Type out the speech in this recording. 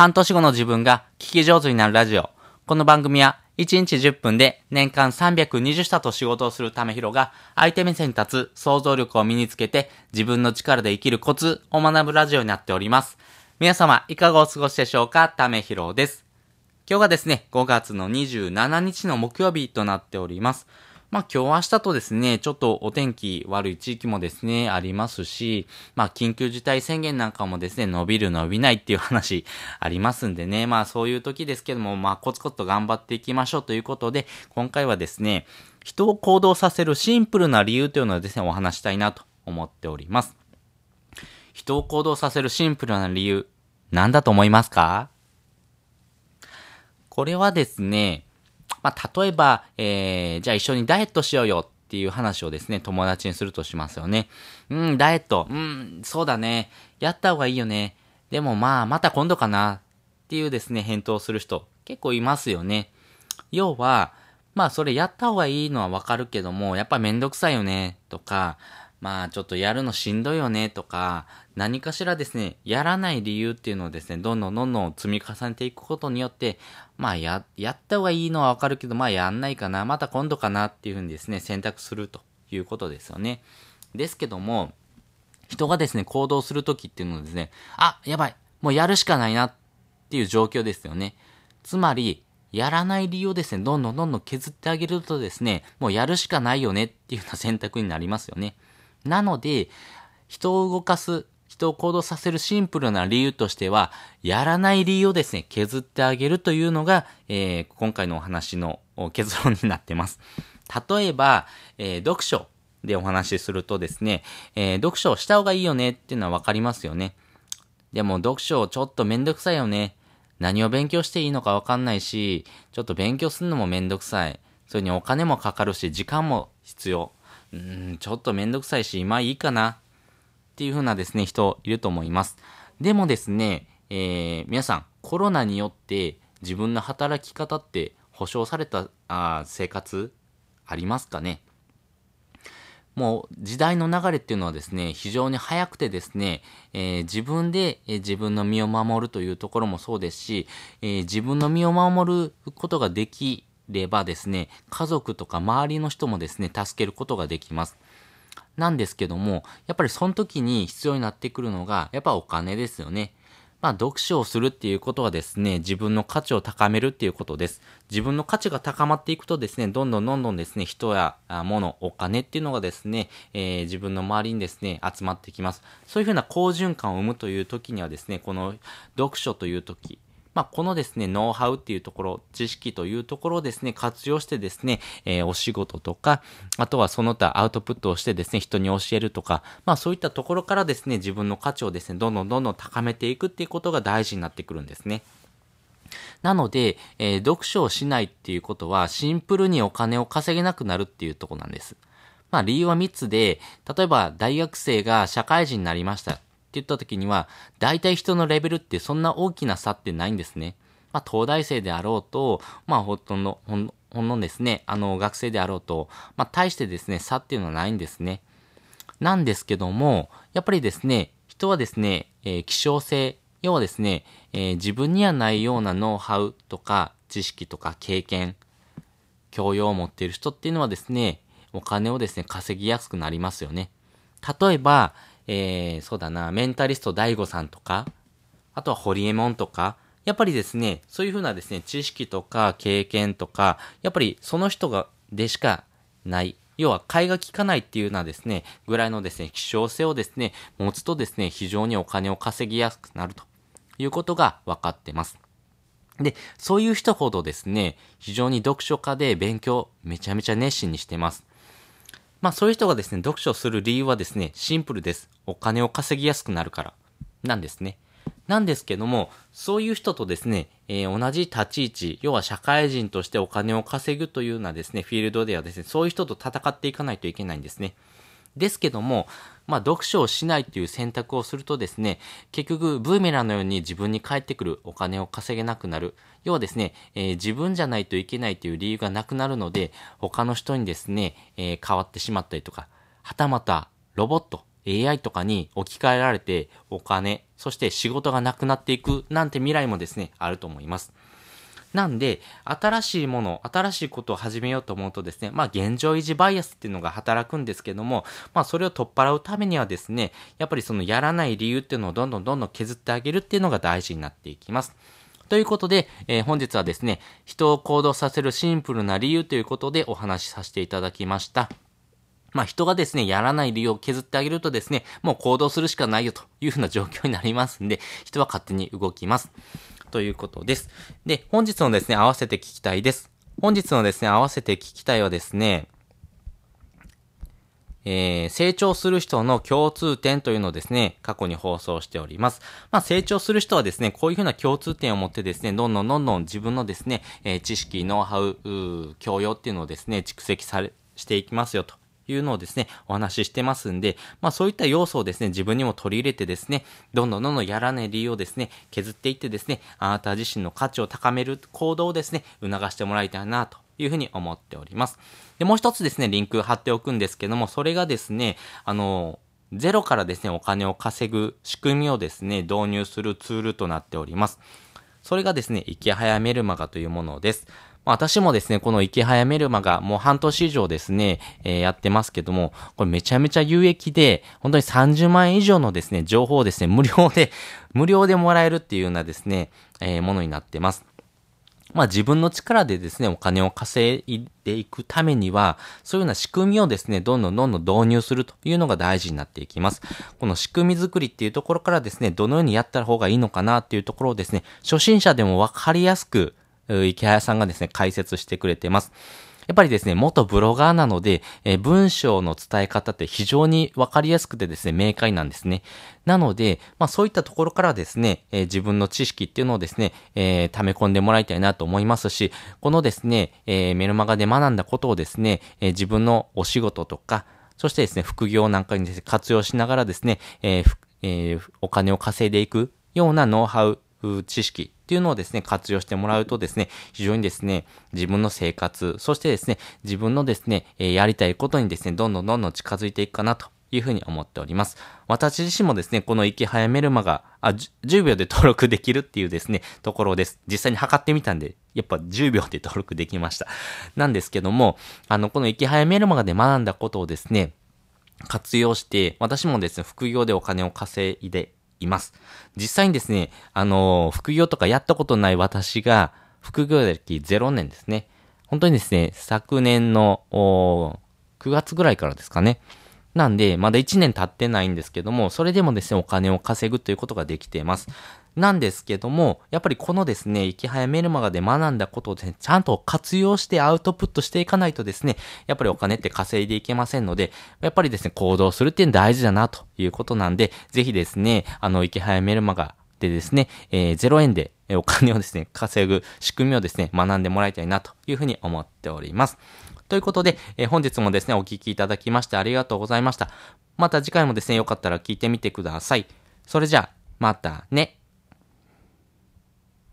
半年後の自分が聞き上手になるラジオ。この番組は1日10分で年間320社と仕事をするためひろが相手目線に立つ想像力を身につけて自分の力で生きるコツを学ぶラジオになっております。皆様いかがお過ごしでしょうか？ためひろです。今日がですね、5月の27日の木曜日となっております。まあ今日明日とですね、ちょっとお天気悪い地域もですね、ありますし、まあ緊急事態宣言なんかもですね、伸びる伸びないっていう話ありますんでね、まあそういう時ですけども、まあコツコツと頑張っていきましょうということで、今回はですね、人を行動させるシンプルな理由というのをですね、お話したいなと思っております。人を行動させるシンプルな理由、何だと思いますか？これはですね、まあ、例えば、えー、じゃあ一緒にダイエットしようよっていう話をですね、友達にするとしますよね。うん、ダイエット。うん、そうだね。やった方がいいよね。でもまあ、また今度かな。っていうですね、返答する人、結構いますよね。要は、まあそれやった方がいいのはわかるけども、やっぱめんどくさいよね、とか、まあちょっとやるのしんどいよね、とか、何かしらですね、やらない理由っていうのをですね、どんどんどんどん積み重ねていくことによって、まあや、やった方がいいのはわかるけど、まあやんないかな、また今度かなっていうふうにですね、選択するということですよね。ですけども、人がですね、行動するときっていうのはですね、あ、やばい、もうやるしかないなっていう状況ですよね。つまり、やらない理由をですね、どんどんどんどん削ってあげるとですね、もうやるしかないよねっていうような選択になりますよね。なので、人を動かす人を行動させるシンプルな理由としては、やらない理由をですね、削ってあげるというのが、えー、今回のお話の結論になってます。例えば、えー、読書でお話しするとですね、えー、読書をした方がいいよねっていうのはわかりますよね。でも読書ちょっとめんどくさいよね。何を勉強していいのかわかんないし、ちょっと勉強するのもめんどくさい。それにお金もかかるし、時間も必要。うん、ちょっとめんどくさいし、今いいかな。っていう風なですね、人いると思います。でもですね、えー、皆さん、コロナによって自分の働き方って保障されたあ生活ありますかね？もう時代の流れっていうのはですね、非常に早くてですね、えー、自分で、えー、自分の身を守るというところもそうですし、えー、自分の身を守ることができればですね、家族とか周りの人もですね、助けることができます。なんですけども、やっぱりその時に必要になってくるのが、やっぱお金ですよね。まあ、読書をするっていうことはですね、自分の価値を高めるっていうことです。自分の価値が高まっていくとですね、どんどんどんどんですね、人や物、お金っていうのがですね、えー、自分の周りにですね、集まってきます。そういうふうな好循環を生むという時にはですね、この読書という時、まあ、このですね、ノウハウっていうところ、知識というところをですね、活用してですね、えー、お仕事とか、あとはその他アウトプットをしてですね、人に教えるとか、まあそういったところからですね、自分の価値をですね、どんどんどんどん高めていくっていうことが大事になってくるんですね。なので、えー、読書をしないっていうことは、シンプルにお金を稼げなくなるっていうとこなんです。まあ理由は3つで、例えば大学生が社会人になりました。って言った時には、大体人のレベルってそんな大きな差ってないんですね。まあ、東大生であろうと、まあ、ほとんど、ほんほんのですね、あの、学生であろうと、まあ、大してですね、差っていうのはないんですね。なんですけども、やっぱりですね、人はですね、えー、希少性、要はですね、えー、自分にはないようなノウハウとか、知識とか経験、教養を持っている人っていうのはですね、お金をですね、稼ぎやすくなりますよね。例えば、えー、そうだな、メンタリスト DAIGO さんとか、あとはホリエモンとか、やっぱりですね、そういうふうなですね、知識とか経験とか、やっぱりその人が、でしかない。要は、買いが利かないっていうようなですね、ぐらいのですね、希少性をですね、持つとですね、非常にお金を稼ぎやすくなるということが分かってます。で、そういう人ほどですね、非常に読書家で勉強めちゃめちゃ熱心にしてます。まあそういう人がですね、読書する理由はですね、シンプルです。お金を稼ぎやすくなるから。なんですね。なんですけども、そういう人とですね、えー、同じ立ち位置、要は社会人としてお金を稼ぐというようなですね、フィールドではですね、そういう人と戦っていかないといけないんですね。ですけども、まあ、読書をしないという選択をするとですね、結局、ブーメランのように自分に返ってくるお金を稼げなくなる。要はですね、えー、自分じゃないといけないという理由がなくなるので、他の人にですね、えー、変わってしまったりとか、はたまた、ロボット、AI とかに置き換えられて、お金、そして仕事がなくなっていくなんて未来もですね、あると思います。なんで、新しいもの、新しいことを始めようと思うとですね、まあ現状維持バイアスっていうのが働くんですけども、まあそれを取っ払うためにはですね、やっぱりそのやらない理由っていうのをどんどんどんどん削ってあげるっていうのが大事になっていきます。ということで、えー、本日はですね、人を行動させるシンプルな理由ということでお話しさせていただきました。まあ人がですね、やらない理由を削ってあげるとですね、もう行動するしかないよというふうな状況になりますんで、人は勝手に動きます。ということです。で、本日のですね、合わせて聞きたいです。本日のですね、合わせて聞きたいはですね、えー、成長する人の共通点というのをですね、過去に放送しております。まあ、成長する人はですね、こういうふうな共通点を持ってですね、どんどんどんどん自分のですね、えー、知識、ノウハウ、教養っていうのをですね、蓄積され、していきますよというのをですね、お話ししてますんで、まあそういった要素をですね、自分にも取り入れてですね、どんどんどんどんやらない理由をですね、削っていってですね、あなた自身の価値を高める行動をですね、促してもらいたいなというふうに思っております。で、もう一つですね、リンク貼っておくんですけども、それがですね、あの、ゼロからですね、お金を稼ぐ仕組みをですね、導入するツールとなっております。それがですね、生き早メルマガというものです。私もですね、この生き早メルマガ、もう半年以上ですね、えー、やってますけども、これめちゃめちゃ有益で、本当に30万円以上のですね、情報をですね、無料で、無料でもらえるっていうようなですね、えー、ものになってます。まあ自分の力でですね、お金を稼いでいくためには、そういうような仕組みをですね、どんどんどんどん導入するというのが大事になっていきます。この仕組み作りっていうところからですね、どのようにやった方がいいのかなっていうところをですね、初心者でもわかりやすく、池早さんがですね、解説してくれてます。やっぱりですね、元ブロガーなので、えー、文章の伝え方って非常にわかりやすくてですね、明快なんですね。なので、まあそういったところからですね、えー、自分の知識っていうのをですね、えー、溜め込んでもらいたいなと思いますし、このですね、えメルマガで学んだことをですね、え自分のお仕事とか、そしてですね、副業なんかにね、活用しながらですね、ええお金を稼いでいくようなノウハウ、知識っていうのをですね、活用してもらうとですね、非常にですね、自分の生活、そしてですね、自分のですね、えやりたいことにですね、どんどんどんどん近づいていくかなというふうに思っております。私自身もですね、この生き早メルマが、あ、10秒で登録できるっていうですね、ところです。実際に測ってみたんで、やっぱ10秒で登録できました。なんですけども、あの、この生き早メルマガで学んだことをですね、活用して、私もですね、副業でお金を稼いでいます。実際にですね、あの、副業とかやったことない私が、副業歴0年ですね。本当にですね、昨年の9月ぐらいからですかね。なんで、まだ1年経ってないんですけども、それでもですね、お金を稼ぐということができています。なんですけども、やっぱりこのですね、生き早メルマガで学んだことをですね、ちゃんと活用してアウトプットしていかないとですね、やっぱりお金って稼いでいけませんので、やっぱりですね、行動するっていうの大事だなということなんで、ぜひですね、あの、生き早メルマガでですね、えー、0円でお金をですね、稼ぐ仕組みをですね、学んでもらいたいなというふうに思っております。ということで、えー、本日もですね、お聞きいただきましてありがとうございました。また次回もですね、よかったら聞いてみてください。それじゃあ、またね。